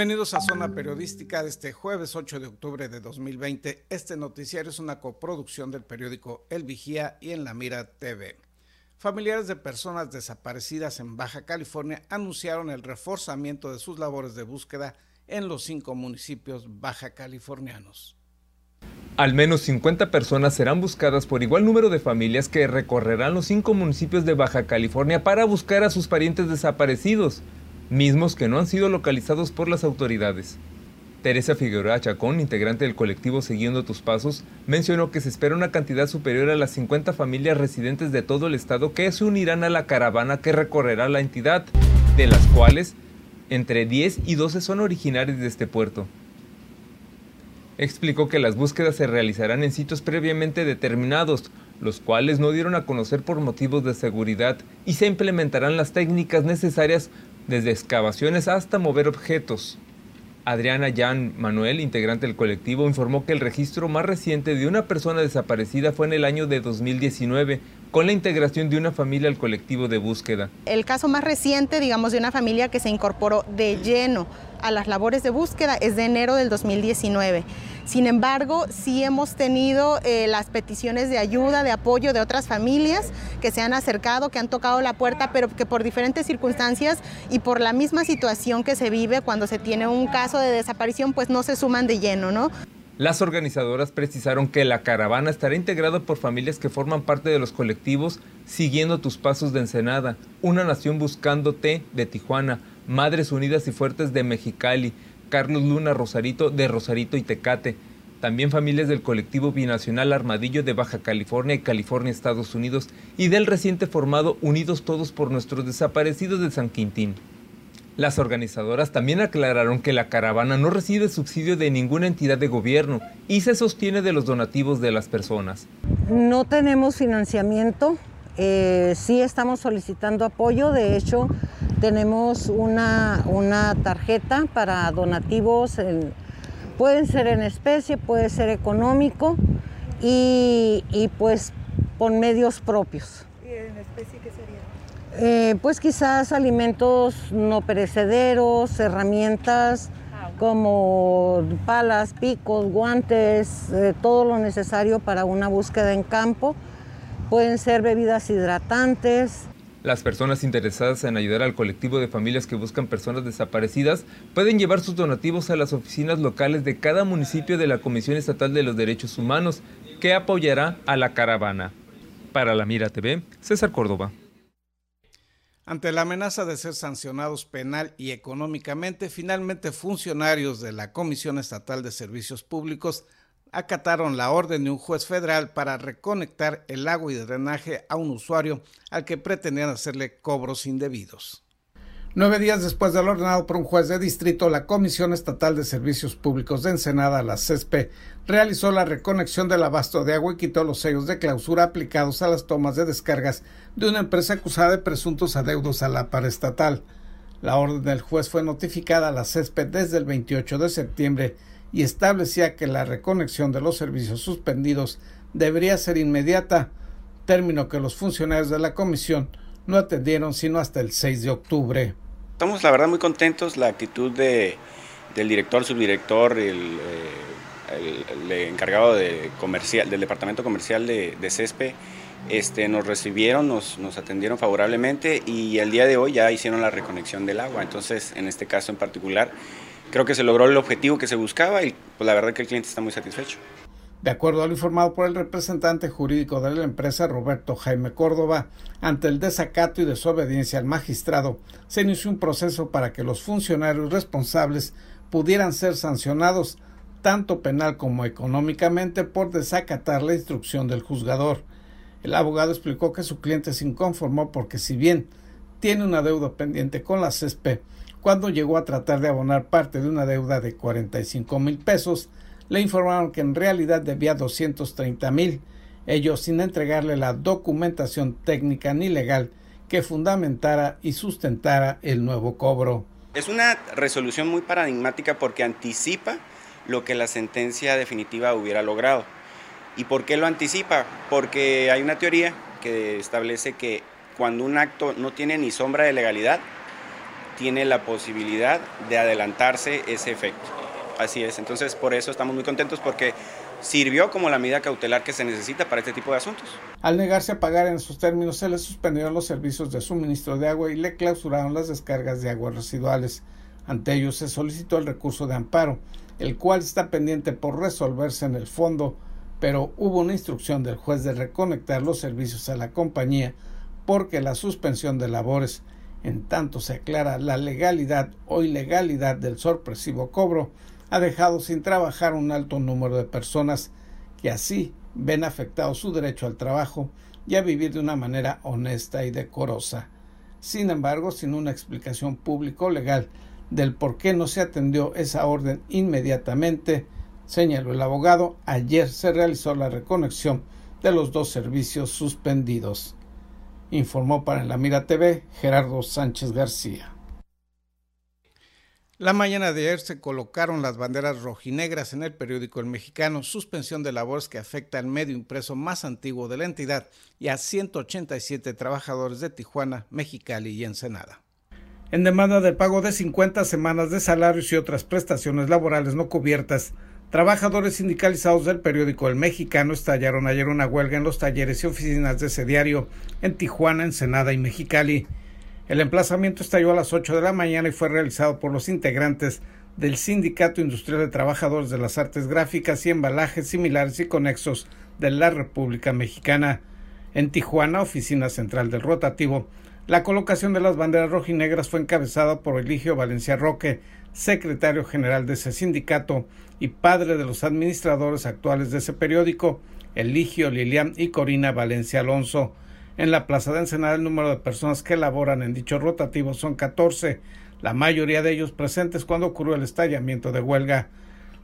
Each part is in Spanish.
Bienvenidos a Zona Periodística de este jueves 8 de octubre de 2020. Este noticiario es una coproducción del periódico El Vigía y en La Mira TV. Familiares de personas desaparecidas en Baja California anunciaron el reforzamiento de sus labores de búsqueda en los cinco municipios baja californianos. Al menos 50 personas serán buscadas por igual número de familias que recorrerán los cinco municipios de Baja California para buscar a sus parientes desaparecidos mismos que no han sido localizados por las autoridades. Teresa Figueroa Chacón, integrante del colectivo Siguiendo tus Pasos, mencionó que se espera una cantidad superior a las 50 familias residentes de todo el estado que se unirán a la caravana que recorrerá la entidad, de las cuales entre 10 y 12 son originarios de este puerto. Explicó que las búsquedas se realizarán en sitios previamente determinados, los cuales no dieron a conocer por motivos de seguridad, y se implementarán las técnicas necesarias desde excavaciones hasta mover objetos. Adriana Jan Manuel, integrante del colectivo, informó que el registro más reciente de una persona desaparecida fue en el año de 2019, con la integración de una familia al colectivo de búsqueda. El caso más reciente, digamos, de una familia que se incorporó de lleno a las labores de búsqueda es de enero del 2019. Sin embargo, sí hemos tenido eh, las peticiones de ayuda, de apoyo de otras familias que se han acercado, que han tocado la puerta, pero que por diferentes circunstancias y por la misma situación que se vive cuando se tiene un caso de desaparición, pues no se suman de lleno, ¿no? Las organizadoras precisaron que la caravana estará integrada por familias que forman parte de los colectivos Siguiendo tus pasos de Ensenada, Una Nación Buscándote de Tijuana, Madres Unidas y Fuertes de Mexicali, Carlos Luna Rosarito de Rosarito y Tecate. También familias del colectivo binacional Armadillo de Baja California y California, Estados Unidos, y del reciente formado Unidos Todos por Nuestros Desaparecidos de San Quintín. Las organizadoras también aclararon que la caravana no recibe subsidio de ninguna entidad de gobierno y se sostiene de los donativos de las personas. No tenemos financiamiento, eh, sí estamos solicitando apoyo, de hecho tenemos una, una tarjeta para donativos, pueden ser en especie, puede ser económico y, pues con medios propios. ¿Y en especie? Eh, pues quizás alimentos no perecederos, herramientas como palas, picos, guantes, eh, todo lo necesario para una búsqueda en campo. Pueden ser bebidas hidratantes, las personas interesadas en ayudar al colectivo de familias que buscan personas desaparecidas pueden llevar sus donativos a las oficinas locales de cada municipio de la Comisión Estatal de los Derechos Humanos, que apoyará a la caravana. Para la Mira TV, César Córdoba. Ante la amenaza de ser sancionados penal y económicamente, finalmente funcionarios de la Comisión Estatal de Servicios Públicos acataron la orden de un juez federal para reconectar el agua y drenaje a un usuario al que pretendían hacerle cobros indebidos. Nueve días después de lo ordenado por un juez de distrito, la Comisión Estatal de Servicios Públicos de Ensenada, la CESPE, realizó la reconexión del abasto de agua y quitó los sellos de clausura aplicados a las tomas de descargas de una empresa acusada de presuntos adeudos a la paraestatal. La orden del juez fue notificada a la CESPE desde el 28 de septiembre y establecía que la reconexión de los servicios suspendidos debería ser inmediata, término que los funcionarios de la comisión no atendieron sino hasta el 6 de octubre. Estamos la verdad muy contentos, la actitud de, del director, subdirector, el, eh, el, encargado del departamento comercial de, de CESPE, este, nos recibieron, nos, atendieron favorablemente y el día de hoy ya hicieron la reconexión del agua. Entonces, en este caso en particular, creo que se logró el objetivo que se buscaba y pues la verdad que el cliente está muy satisfecho. De acuerdo a lo informado por el representante jurídico de la empresa, Roberto Jaime Córdoba, ante el desacato y desobediencia al magistrado, se inició un proceso para que los funcionarios responsables pudieran ser sancionados tanto penal como económicamente por desacatar la instrucción del juzgador. El abogado explicó que su cliente se inconformó porque si bien tiene una deuda pendiente con la CESPE, cuando llegó a tratar de abonar parte de una deuda de 45 mil pesos, le informaron que en realidad debía 230 mil, ellos sin entregarle la documentación técnica ni legal que fundamentara y sustentara el nuevo cobro. Es una resolución muy paradigmática porque anticipa lo que la sentencia definitiva hubiera logrado. ¿Y por qué lo anticipa? Porque hay una teoría que establece que cuando un acto no tiene ni sombra de legalidad, tiene la posibilidad de adelantarse ese efecto. Así es, entonces por eso estamos muy contentos porque sirvió como la medida cautelar que se necesita para este tipo de asuntos. Al negarse a pagar en sus términos, se le suspendieron los servicios de suministro de agua y le clausuraron las descargas de aguas residuales. Ante ello se solicitó el recurso de amparo, el cual está pendiente por resolverse en el fondo, pero hubo una instrucción del juez de reconectar los servicios a la compañía porque la suspensión de labores, en tanto se aclara la legalidad o ilegalidad del sorpresivo cobro, ha dejado sin trabajar un alto número de personas que así ven afectado su derecho al trabajo y a vivir de una manera honesta y decorosa. Sin embargo, sin una explicación pública legal del por qué no se atendió esa orden inmediatamente, señaló el abogado, ayer se realizó la reconexión de los dos servicios suspendidos. Informó para la Mira TV Gerardo Sánchez García. La mañana de ayer se colocaron las banderas rojinegras en el periódico El Mexicano, suspensión de labores que afecta al medio impreso más antiguo de la entidad y a 187 trabajadores de Tijuana, Mexicali y Ensenada. En demanda del pago de 50 semanas de salarios y otras prestaciones laborales no cubiertas, trabajadores sindicalizados del periódico El Mexicano estallaron ayer una huelga en los talleres y oficinas de ese diario en Tijuana, Ensenada y Mexicali. El emplazamiento estalló a las 8 de la mañana y fue realizado por los integrantes del Sindicato Industrial de Trabajadores de las Artes Gráficas y Embalajes Similares y Conexos de la República Mexicana. En Tijuana, oficina central del rotativo, la colocación de las banderas rojinegras fue encabezada por Eligio Valencia Roque, secretario general de ese sindicato y padre de los administradores actuales de ese periódico, Eligio Lilian y Corina Valencia Alonso. En la Plaza de Ensenada el número de personas que laboran en dicho rotativo son 14, la mayoría de ellos presentes cuando ocurrió el estallamiento de huelga.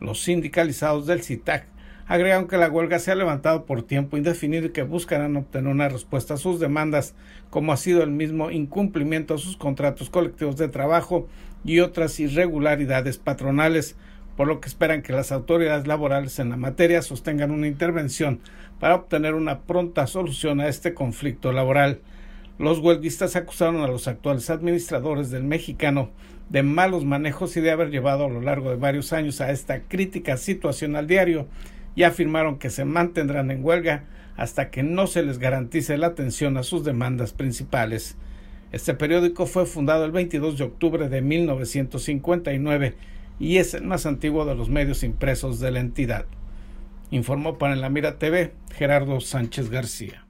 Los sindicalizados del CITAC agregan que la huelga se ha levantado por tiempo indefinido y que buscarán obtener una respuesta a sus demandas, como ha sido el mismo incumplimiento a sus contratos colectivos de trabajo y otras irregularidades patronales, por lo que esperan que las autoridades laborales en la materia sostengan una intervención para obtener una pronta solución a este conflicto laboral. Los huelguistas acusaron a los actuales administradores del mexicano de malos manejos y de haber llevado a lo largo de varios años a esta crítica situación al diario y afirmaron que se mantendrán en huelga hasta que no se les garantice la atención a sus demandas principales. Este periódico fue fundado el 22 de octubre de 1959 y es el más antiguo de los medios impresos de la entidad. Informó para la Mira TV Gerardo Sánchez García.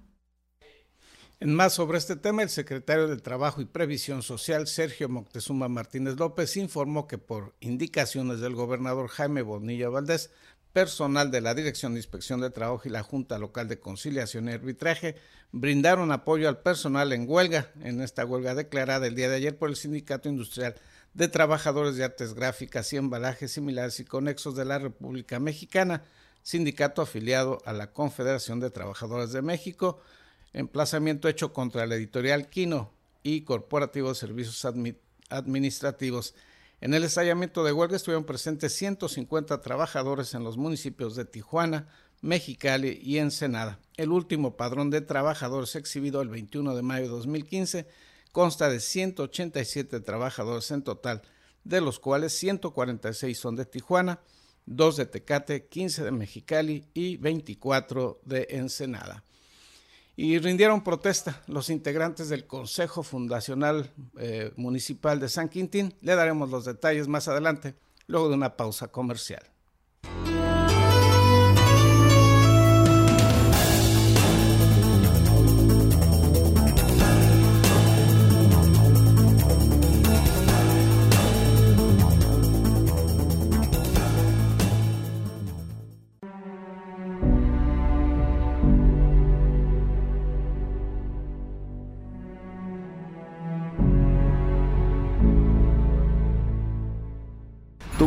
En más sobre este tema, el secretario de Trabajo y Previsión Social, Sergio Moctezuma Martínez López, informó que por indicaciones del gobernador Jaime Bonilla Valdés, personal de la Dirección de Inspección de Trabajo y la Junta Local de Conciliación y Arbitraje brindaron apoyo al personal en huelga, en esta huelga declarada el día de ayer por el Sindicato Industrial de Trabajadores de Artes Gráficas y Embalajes Similares y Conexos de la República Mexicana, sindicato afiliado a la Confederación de Trabajadores de México, emplazamiento hecho contra el editorial Quino y Corporativo de Servicios Administrativos. En el estallamiento de huelga estuvieron presentes 150 trabajadores en los municipios de Tijuana, Mexicali y Ensenada. El último padrón de trabajadores exhibido el 21 de mayo de 2015 consta de 187 trabajadores en total, de los cuales 146 son de Tijuana, 2 de Tecate, 15 de Mexicali y 24 de Ensenada. Y rindieron protesta los integrantes del Consejo Fundacional eh, Municipal de San Quintín. Le daremos los detalles más adelante, luego de una pausa comercial.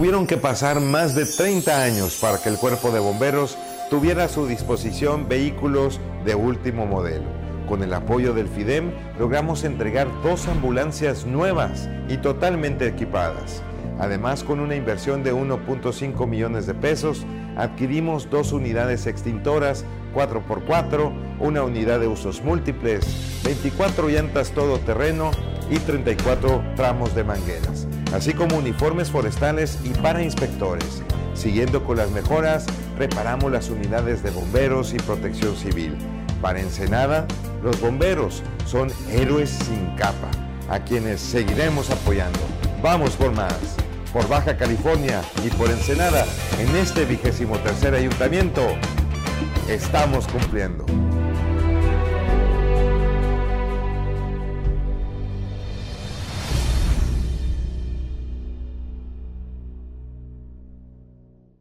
Tuvieron que pasar más de 30 años para que el cuerpo de bomberos tuviera a su disposición vehículos de último modelo. Con el apoyo del FIDEM logramos entregar dos ambulancias nuevas y totalmente equipadas. Además, con una inversión de 1.5 millones de pesos, adquirimos dos unidades extintoras 4x4, una unidad de usos múltiples, 24 llantas todoterreno y 34 tramos de mangueras, así como uniformes forestales y para inspectores. Siguiendo con las mejoras, reparamos las unidades de bomberos y protección civil. Para Ensenada, los bomberos son héroes sin capa, a quienes seguiremos apoyando. Vamos por más. Por Baja California y por Ensenada, en este vigésimo tercer ayuntamiento, estamos cumpliendo.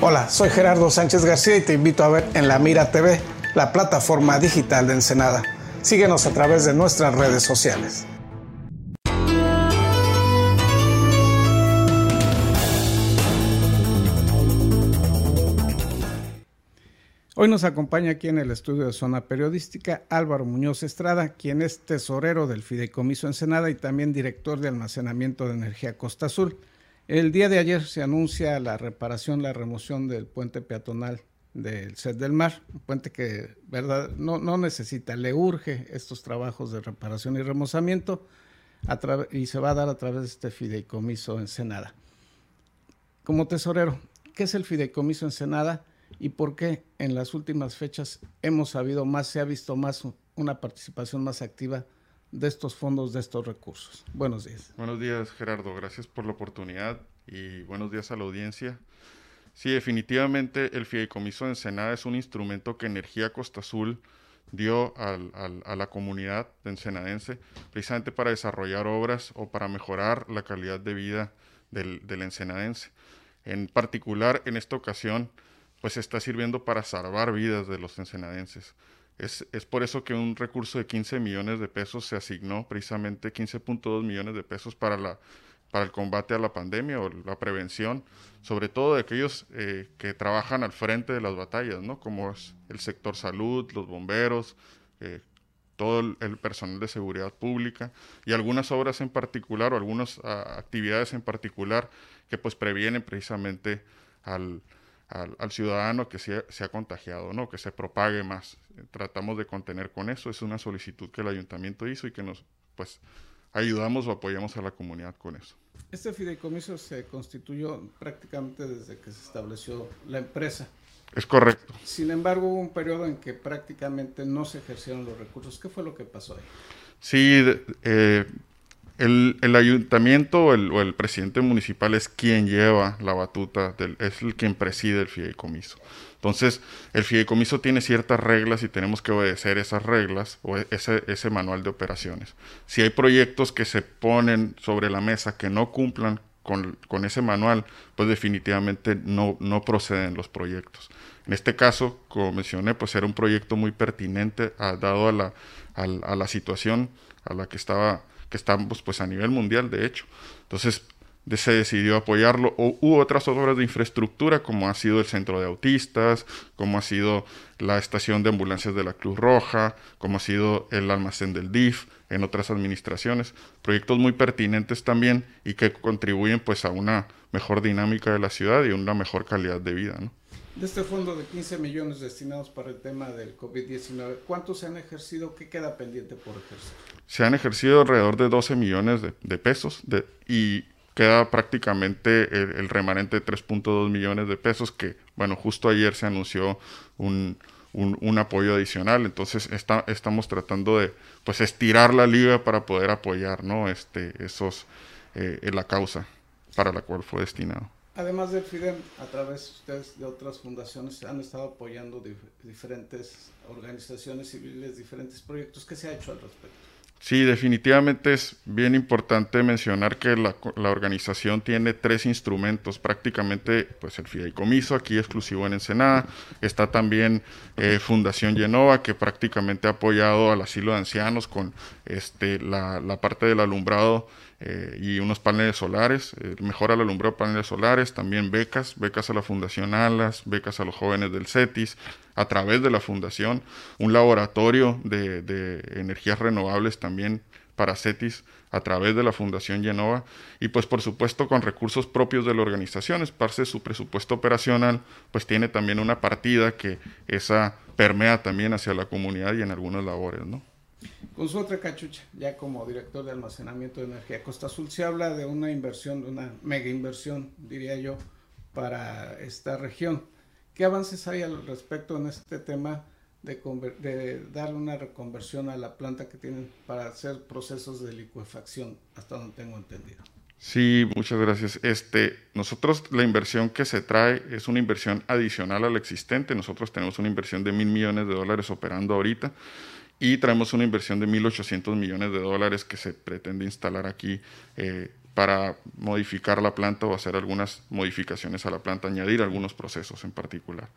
Hola, soy Gerardo Sánchez García y te invito a ver en La Mira TV, la plataforma digital de Ensenada. Síguenos a través de nuestras redes sociales. Hoy nos acompaña aquí en el estudio de Zona Periodística Álvaro Muñoz Estrada, quien es tesorero del Fideicomiso Ensenada y también director de almacenamiento de energía Costa Azul. El día de ayer se anuncia la reparación, la remoción del puente peatonal del Set del Mar, un puente que verdad no, necesita, le urge estos trabajos de reparación y remozamiento y se va a dar a través de este fideicomiso Ensenada. Como tesorero, ¿qué es el fideicomiso Ensenada y por qué en las últimas fechas hemos sabido más, se ha visto más una participación más activa de estos fondos, de estos recursos. Buenos días. Buenos días, Gerardo. Gracias por la oportunidad y buenos días a la audiencia. Sí, definitivamente el fideicomiso de Ensenada es un instrumento que Energía Costa Azul dio a la comunidad de ensenadense precisamente para desarrollar obras o para mejorar la calidad de vida del, del ensenadense. En particular, en esta ocasión, pues está sirviendo para salvar vidas de los ensenadenses. Es, por eso que un recurso de 15 millones de pesos se asignó, precisamente 15.2 millones de pesos para, la, para el combate a la pandemia o la prevención, sobre todo de aquellos eh, que trabajan al frente de las batallas, ¿no? como es el sector salud, los bomberos, eh, todo el, personal de seguridad pública y algunas obras en particular o algunas ah, actividades en particular que pues previenen precisamente al, al, ciudadano que se, se, ha contagiado, ¿no? que se propague más. Tratamos de contener con eso. Es una solicitud que el ayuntamiento hizo y que nos, pues, ayudamos o apoyamos a la comunidad con eso. Este fideicomiso se constituyó prácticamente desde que se estableció la empresa. Es correcto. Sin embargo, hubo un periodo en que prácticamente no se ejercieron los recursos. ¿Qué fue lo que pasó ahí? Sí, eh, el, ayuntamiento o el, presidente municipal es quien lleva la batuta, del, es el quien preside el fideicomiso. Entonces, el fideicomiso tiene ciertas reglas y tenemos que obedecer esas reglas o ese, ese manual de operaciones. Si hay proyectos que se ponen sobre la mesa que no cumplan con, con, ese manual, pues definitivamente no, no proceden los proyectos. En este caso, como mencioné, pues era un proyecto muy pertinente dado a la, a, la situación a la que estaba que estamos pues a nivel mundial de hecho. Entonces, se decidió apoyarlo. O, hubo otras obras de infraestructura, como ha sido el centro de autistas, como ha sido la estación de ambulancias de la Cruz Roja, como ha sido el almacén del DIF, en otras administraciones. Proyectos muy pertinentes también y que contribuyen pues a una mejor dinámica de la ciudad y una mejor calidad de vida. De este fondo de 15 millones destinados para el tema del COVID-19, ¿cuántos se han ejercido? ¿Qué queda pendiente por ejercer? Se han ejercido alrededor de 12 millones de, pesos y queda prácticamente el, remanente de 3.2 millones de pesos que, bueno, justo ayer se anunció un, un, apoyo adicional, entonces estamos tratando de pues estirar la liga para poder apoyar, ¿no? Este, esos, eh, la causa para la cual fue destinado. Además del FIDEM, a través de ustedes de otras fundaciones han estado apoyando diferentes organizaciones civiles, diferentes proyectos. ¿Qué se ha hecho al respecto? Sí, definitivamente es bien importante mencionar que la, organización tiene tres instrumentos, prácticamente pues el fideicomiso aquí exclusivo en Ensenada, está también eh, Fundación Genova que prácticamente ha apoyado al asilo de ancianos con este, la, la parte del alumbrado eh, y unos paneles solares, eh, mejora el alumbrado paneles solares, también becas, becas a la Fundación Alas, becas a los jóvenes del CETIS, a través de la Fundación, un laboratorio de, de energías renovables también para CETIS a través de la Fundación Genova y pues por supuesto con recursos propios de la organización, es parte de su presupuesto operacional, pues tiene también una partida que esa permea también hacia la comunidad y en algunas labores, ¿no? Con su otra cachucha, ya como director de almacenamiento de energía Costa Azul, se habla de una inversión, de una mega inversión, diría yo, para esta región. ¿Qué avances hay al respecto en este tema de, de darle una reconversión a la planta que tienen para hacer procesos de licuefacción, hasta donde tengo entendido? Sí, muchas gracias. Este, nosotros la inversión que se trae es una inversión adicional a la existente. Nosotros tenemos una inversión de mil millones de dólares operando ahorita y traemos una inversión de 1.800 millones de dólares que se pretende instalar aquí eh, para modificar la planta o hacer algunas modificaciones a la planta, añadir algunos procesos en particular.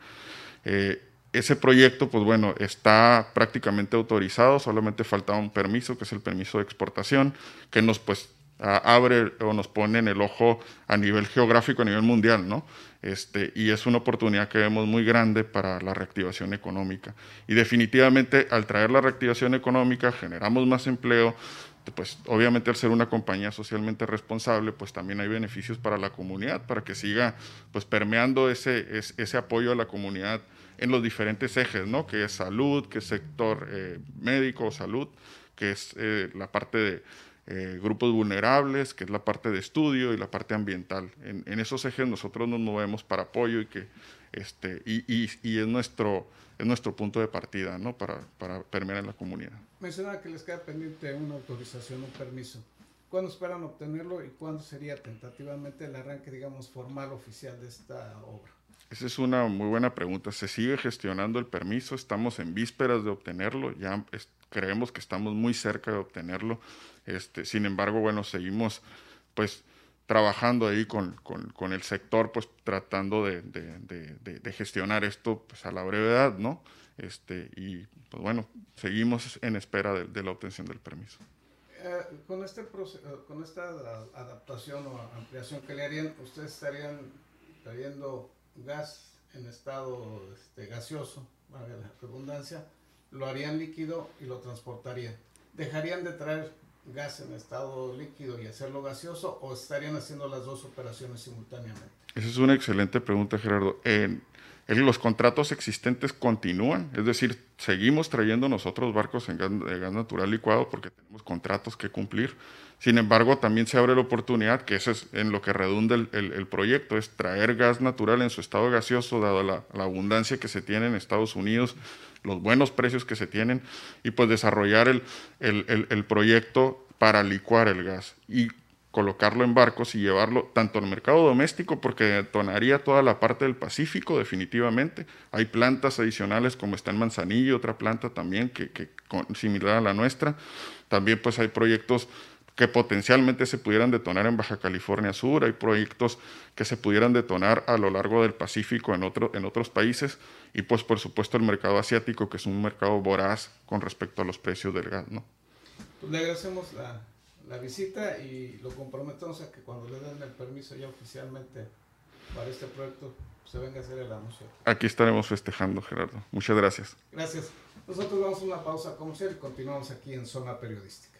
Eh, ese proyecto, pues bueno, está prácticamente autorizado, solamente falta un permiso, que es el permiso de exportación, que nos pues abre o nos pone en el ojo a nivel geográfico, a nivel mundial, ¿no? Este, y es una oportunidad que vemos muy grande para la reactivación económica. Y definitivamente al traer la reactivación económica generamos más empleo, pues obviamente al ser una compañía socialmente responsable, pues también hay beneficios para la comunidad, para que siga pues permeando ese, ese, apoyo a la comunidad en los diferentes ejes, ¿no? Que es salud, que es sector eh, médico, salud, que es eh, la parte de eh, grupos vulnerables, que es la parte de estudio y la parte ambiental. En, esos ejes nosotros nos movemos para apoyo y que este, y, y, y, es nuestro es nuestro punto de partida ¿no? para, para permear en la comunidad. Mencionaba que les queda pendiente una autorización, un permiso. ¿Cuándo esperan obtenerlo y cuándo sería tentativamente el arranque, digamos, formal, oficial de esta obra? Esa es una muy buena pregunta. Se sigue gestionando el permiso, estamos en vísperas de obtenerlo, ya creemos que estamos muy cerca de obtenerlo. Este, sin embargo, bueno, seguimos pues trabajando ahí con, con, el sector, pues tratando de, de, de, gestionar esto pues, a la brevedad, ¿no? Este, y pues bueno, seguimos en espera de, la obtención del permiso. Eh, con, este con esta adaptación o ampliación que le harían, ustedes estarían trayendo gas en estado este, gaseoso, valga la redundancia, lo harían líquido y lo transportarían. Dejarían de traer gas en estado líquido y hacerlo gaseoso o estarían haciendo las dos operaciones simultáneamente? Esa es una excelente pregunta, Gerardo. Los contratos existentes continúan, es decir, seguimos trayendo nosotros barcos en gas, natural licuado porque tenemos contratos que cumplir. Sin embargo, también se abre la oportunidad, que eso es en lo que redunda el, proyecto, es traer gas natural en su estado gaseoso, dado la, la abundancia que se tiene en Estados Unidos los buenos precios que se tienen y pues desarrollar el, el, proyecto para licuar el gas y colocarlo en barcos y llevarlo tanto al mercado doméstico porque detonaría toda la parte del Pacífico definitivamente. Hay plantas adicionales como está en Manzanillo, otra planta también que, que similar a la nuestra. También pues hay proyectos que potencialmente se pudieran detonar en Baja California Sur, hay proyectos que se pudieran detonar a lo largo del Pacífico en, otro, en otros países y pues por supuesto el mercado asiático que es un mercado voraz con respecto a los precios del gas. ¿no? Pues le agradecemos la, la visita y lo comprometemos a que cuando le den el permiso ya oficialmente para este proyecto se venga a hacer el anuncio. Aquí estaremos festejando, Gerardo. Muchas gracias. Gracias. Nosotros vamos a una pausa comercial y continuamos aquí en Zona Periodística.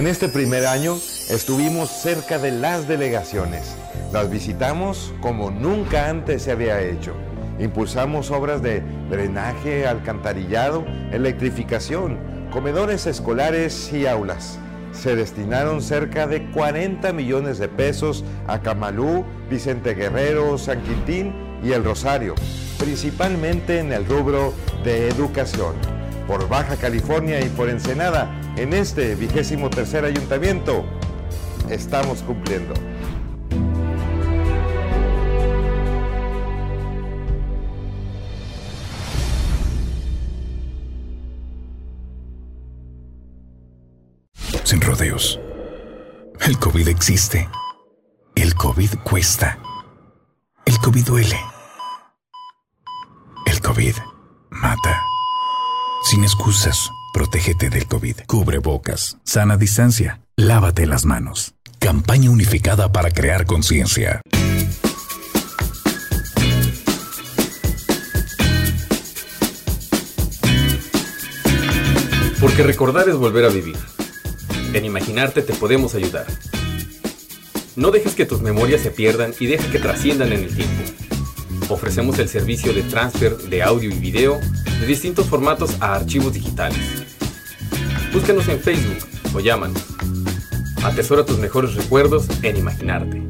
En este primer año estuvimos cerca de las delegaciones. Las visitamos como nunca antes se había hecho. Impulsamos obras de drenaje, alcantarillado, electrificación, comedores escolares y aulas. Se destinaron cerca de 40 millones de pesos a Camalú, Vicente Guerrero, San Quintín y El Rosario, principalmente en el rubro de educación por Baja California y por Ensenada, en este vigésimo tercer ayuntamiento, estamos cumpliendo. Sin rodeos. El COVID existe. El COVID cuesta. El COVID duele. El COVID mata. Sin excusas, protégete del COVID. Cubre bocas, sana distancia, lávate las manos. Campaña unificada para crear conciencia. Porque recordar es volver a vivir. En imaginarte te podemos ayudar. No dejes que tus memorias se pierdan y deja que trasciendan en el tiempo. Ofrecemos el servicio de transfer de audio y video de distintos formatos a archivos digitales. Búscanos en Facebook o llámanos. Atesora tus mejores recuerdos en imaginarte.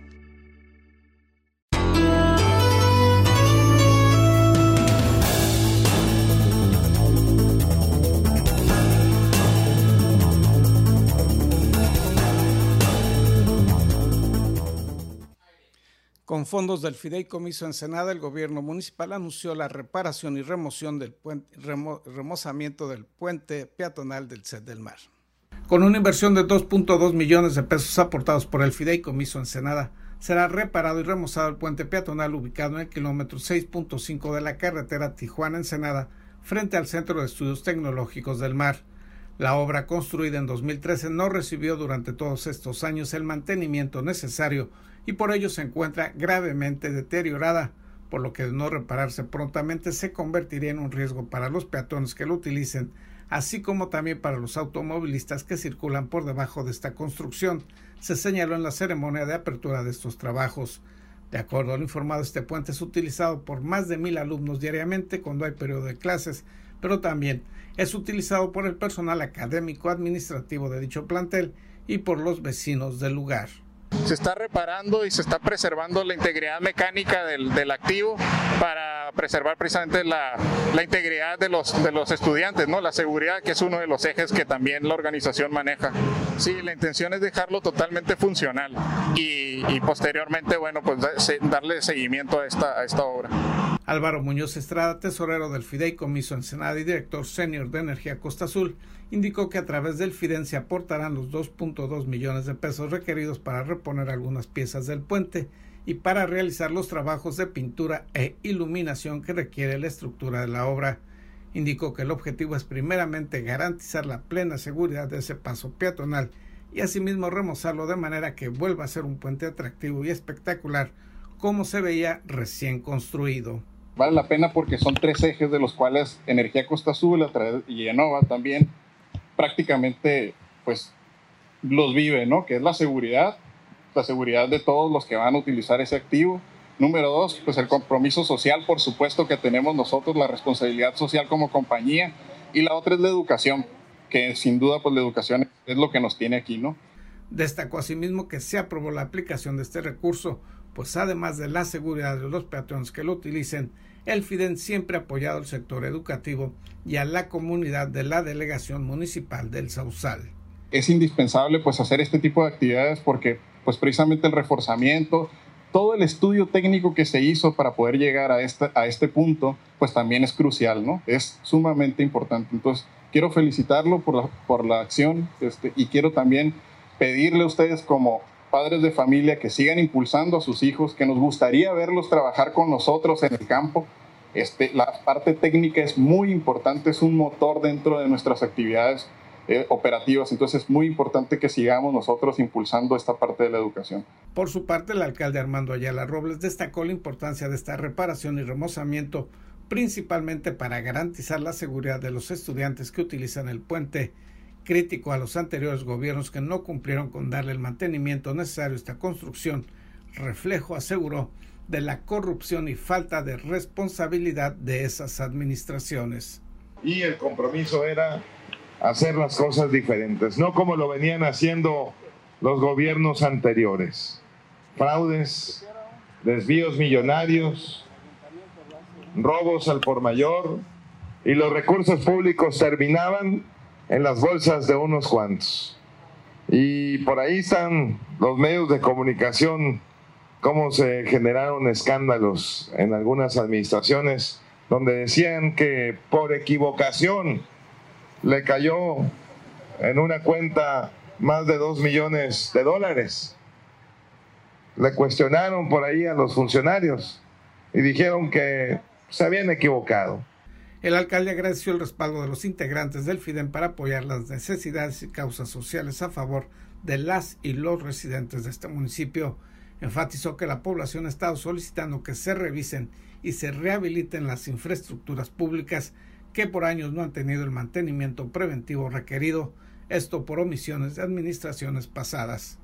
Con fondos del Fideicomiso Ensenada, el gobierno municipal anunció la reparación y remoción del remozamiento del puente peatonal del Set del Mar. Con una inversión de 2.2 millones de pesos aportados por el Fideicomiso Ensenada, será reparado y remozado el puente peatonal ubicado en el kilómetro 6.5 de la carretera Tijuana-Ensenada, frente al Centro de Estudios Tecnológicos del Mar. La obra construida en 2013 no recibió durante todos estos años el mantenimiento necesario y por ello se encuentra gravemente deteriorada, por lo que de no repararse prontamente se convertiría en un riesgo para los peatones que lo utilicen, así como también para los automovilistas que circulan por debajo de esta construcción, se señaló en la ceremonia de apertura de estos trabajos. De acuerdo al informado, este puente es utilizado por más de mil alumnos diariamente cuando hay periodo de clases, pero también es utilizado por el personal académico administrativo de dicho plantel y por los vecinos del lugar se está reparando y se está preservando la integridad mecánica del, del activo para preservar precisamente la, la, integridad de los, de los estudiantes, ¿no? la seguridad que es uno de los ejes que también la organización maneja. Sí, la intención es dejarlo totalmente funcional y, y posteriormente, bueno, pues darle seguimiento a esta, a esta obra. Álvaro Muñoz Estrada, tesorero del Fideicomiso Ensenada y director senior de Energía Costa Azul, indicó que a través del FIDEN se aportarán los 2.2 millones de pesos requeridos para reponer algunas piezas del puente y para realizar los trabajos de pintura e iluminación que requiere la estructura de la obra. Indicó que el objetivo es primeramente garantizar la plena seguridad de ese paso peatonal y asimismo remozarlo de manera que vuelva a ser un puente atractivo y espectacular como se veía recién construido. Vale la pena porque son tres ejes de los cuales Energía Costa Azul y Enova también prácticamente pues los vive, ¿no? Que es la seguridad, la seguridad de todos los que van a utilizar ese activo. Número dos, pues el compromiso social, por supuesto que tenemos nosotros, la responsabilidad social como compañía. Y la otra es la educación, que sin duda pues la educación es lo que nos tiene aquí, ¿no? Destacó asimismo que se aprobó la aplicación de este recurso, pues además de la seguridad de los peatones que lo utilicen, el FIDEN siempre ha apoyado al sector educativo y a la comunidad de la delegación municipal del Sausal. Es indispensable pues hacer este tipo de actividades porque pues precisamente el reforzamiento, todo el estudio técnico que se hizo para poder llegar a este, a este punto pues también es crucial, ¿no? Es sumamente importante. Entonces quiero felicitarlo por la, por la acción este, y quiero también pedirle a ustedes como padres de familia que sigan impulsando a sus hijos, que nos gustaría verlos trabajar con nosotros en el campo. Este, la parte técnica es muy importante, es un motor dentro de nuestras actividades eh, operativas, entonces es muy importante que sigamos nosotros impulsando esta parte de la educación. Por su parte, el alcalde Armando Ayala Robles destacó la importancia de esta reparación y remozamiento, principalmente para garantizar la seguridad de los estudiantes que utilizan el puente crítico a los anteriores gobiernos que no cumplieron con darle el mantenimiento necesario a esta construcción, reflejo, aseguró, de la corrupción y falta de responsabilidad de esas administraciones. Y el compromiso era hacer las cosas diferentes, no como lo venían haciendo los gobiernos anteriores. Fraudes, desvíos millonarios, robos al por mayor y los recursos públicos terminaban en las bolsas de unos cuantos. Y por ahí están los medios de comunicación, cómo se generaron escándalos en algunas administraciones, donde decían que por equivocación le cayó en una cuenta más de dos millones de dólares. Le cuestionaron por ahí a los funcionarios y dijeron que se habían equivocado. El alcalde agradeció el respaldo de los integrantes del FIDEN para apoyar las necesidades y causas sociales a favor de las y los residentes de este municipio. Enfatizó que la población ha estado solicitando que se revisen y se rehabiliten las infraestructuras públicas que por años no han tenido el mantenimiento preventivo requerido, esto por omisiones de administraciones pasadas.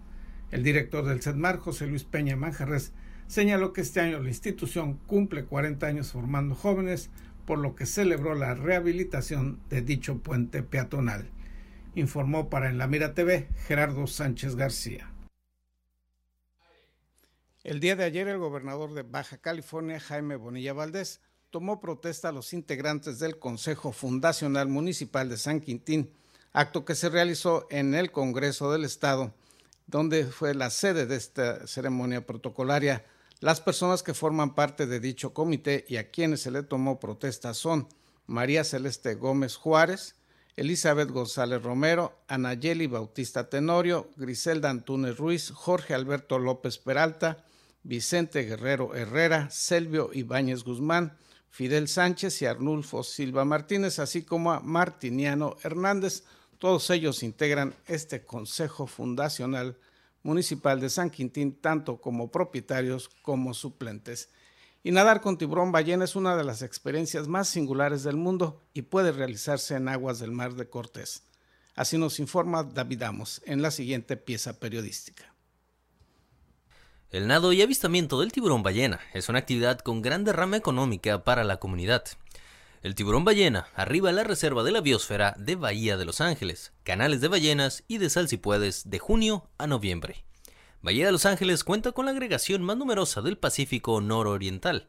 El director del CEDMAR, José Luis Peña Manjarres, señaló que este año la institución cumple 40 años formando jóvenes por lo que celebró la rehabilitación de dicho puente peatonal. Informó para En la Mira TV Gerardo Sánchez García. El día de ayer el gobernador de Baja California, Jaime Bonilla Valdés, tomó protesta a los integrantes del Consejo Fundacional Municipal de San Quintín, acto que se realizó en el Congreso del Estado, donde fue la sede de esta ceremonia protocolaria. Las personas que forman parte de dicho comité y a quienes se le tomó protesta son María Celeste Gómez Juárez, Elizabeth González Romero, Anayeli Bautista Tenorio, Griselda Antunes Ruiz, Jorge Alberto López Peralta, Vicente Guerrero Herrera, Selvio Ibáñez Guzmán, Fidel Sánchez y Arnulfo Silva Martínez, así como a Martiniano Hernández, Todos ellos integran este Consejo Fundacional Municipal de San Quintín, tanto como propietarios como suplentes. Y nadar con tiburón ballena es una de las experiencias más singulares del mundo y puede realizarse en aguas del mar de Cortés. Así nos informa David Amos en la siguiente pieza periodística. El nado y avistamiento del tiburón ballena es una actividad con gran derrama económica para la comunidad. El tiburón ballena arriba a la reserva de la biosfera de Bahía de Los Ángeles, canales de ballenas y de salsipuedes de junio a noviembre. Bahía de Los Ángeles cuenta con la agregación más numerosa del Pacífico nororiental,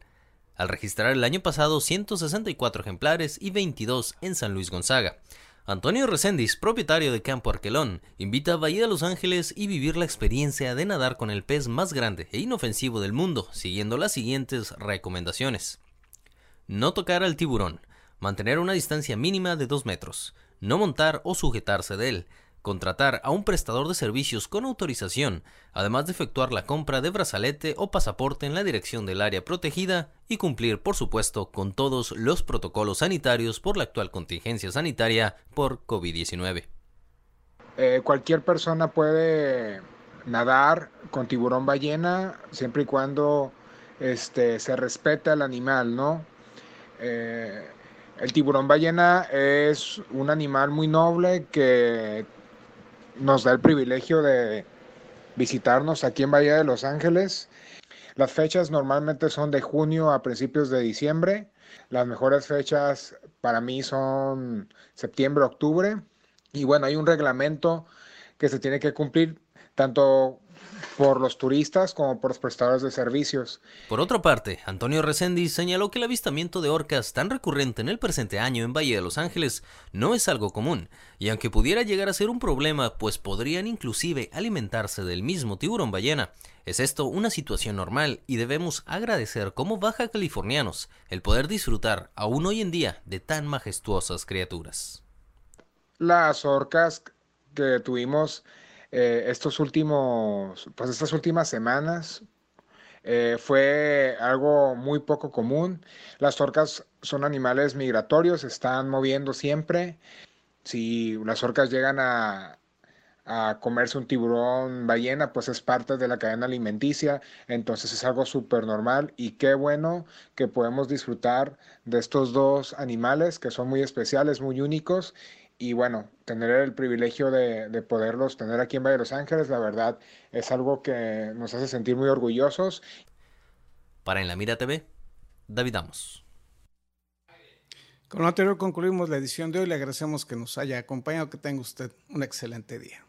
al registrar el año pasado 164 ejemplares y 22 en San Luis Gonzaga. Antonio Reséndiz, propietario de Campo Arquelón, invita a Bahía de Los Ángeles y vivir la experiencia de nadar con el pez más grande e inofensivo del mundo, siguiendo las siguientes recomendaciones. No tocar al tiburón. Mantener una distancia mínima de 2 metros. No montar o sujetarse de él. Contratar a un prestador de servicios con autorización, además de efectuar la compra de brazalete o pasaporte en la dirección del área protegida y cumplir, por supuesto, con todos los protocolos sanitarios por la actual contingencia sanitaria por COVID-19. Eh, cualquier persona puede nadar con tiburón ballena siempre y cuando este, se respete al animal, ¿no? Eh, el tiburón ballena es un animal muy noble que nos da el privilegio de visitarnos aquí en Bahía de Los Ángeles. Las fechas normalmente son de junio a principios de diciembre. Las mejores fechas para mí son septiembre, octubre. Y bueno, hay un reglamento que se tiene que cumplir tanto por los turistas como por los prestadores de servicios. Por otra parte, Antonio Resendi señaló que el avistamiento de orcas tan recurrente en el presente año en Valle de Los Ángeles no es algo común, y aunque pudiera llegar a ser un problema, pues podrían inclusive alimentarse del mismo tiburón ballena, es esto una situación normal y debemos agradecer como baja californianos el poder disfrutar aún hoy en día de tan majestuosas criaturas. Las orcas que tuvimos eh, estos últimos, pues estas últimas semanas eh, fue algo muy poco común. Las orcas son animales migratorios, están moviendo siempre. Si las orcas llegan a, a comerse un tiburón ballena, pues es parte de la cadena alimenticia, entonces es algo súper normal y qué bueno que podemos disfrutar de estos dos animales que son muy especiales, muy únicos y bueno, tener el privilegio de, poderlos tener aquí en Valle de Los Ángeles, la verdad es algo que nos hace sentir muy orgullosos. Para En la Mira TV, David Amos. Con lo anterior concluimos la edición de hoy. Le agradecemos que nos haya acompañado. Que tenga usted un excelente día.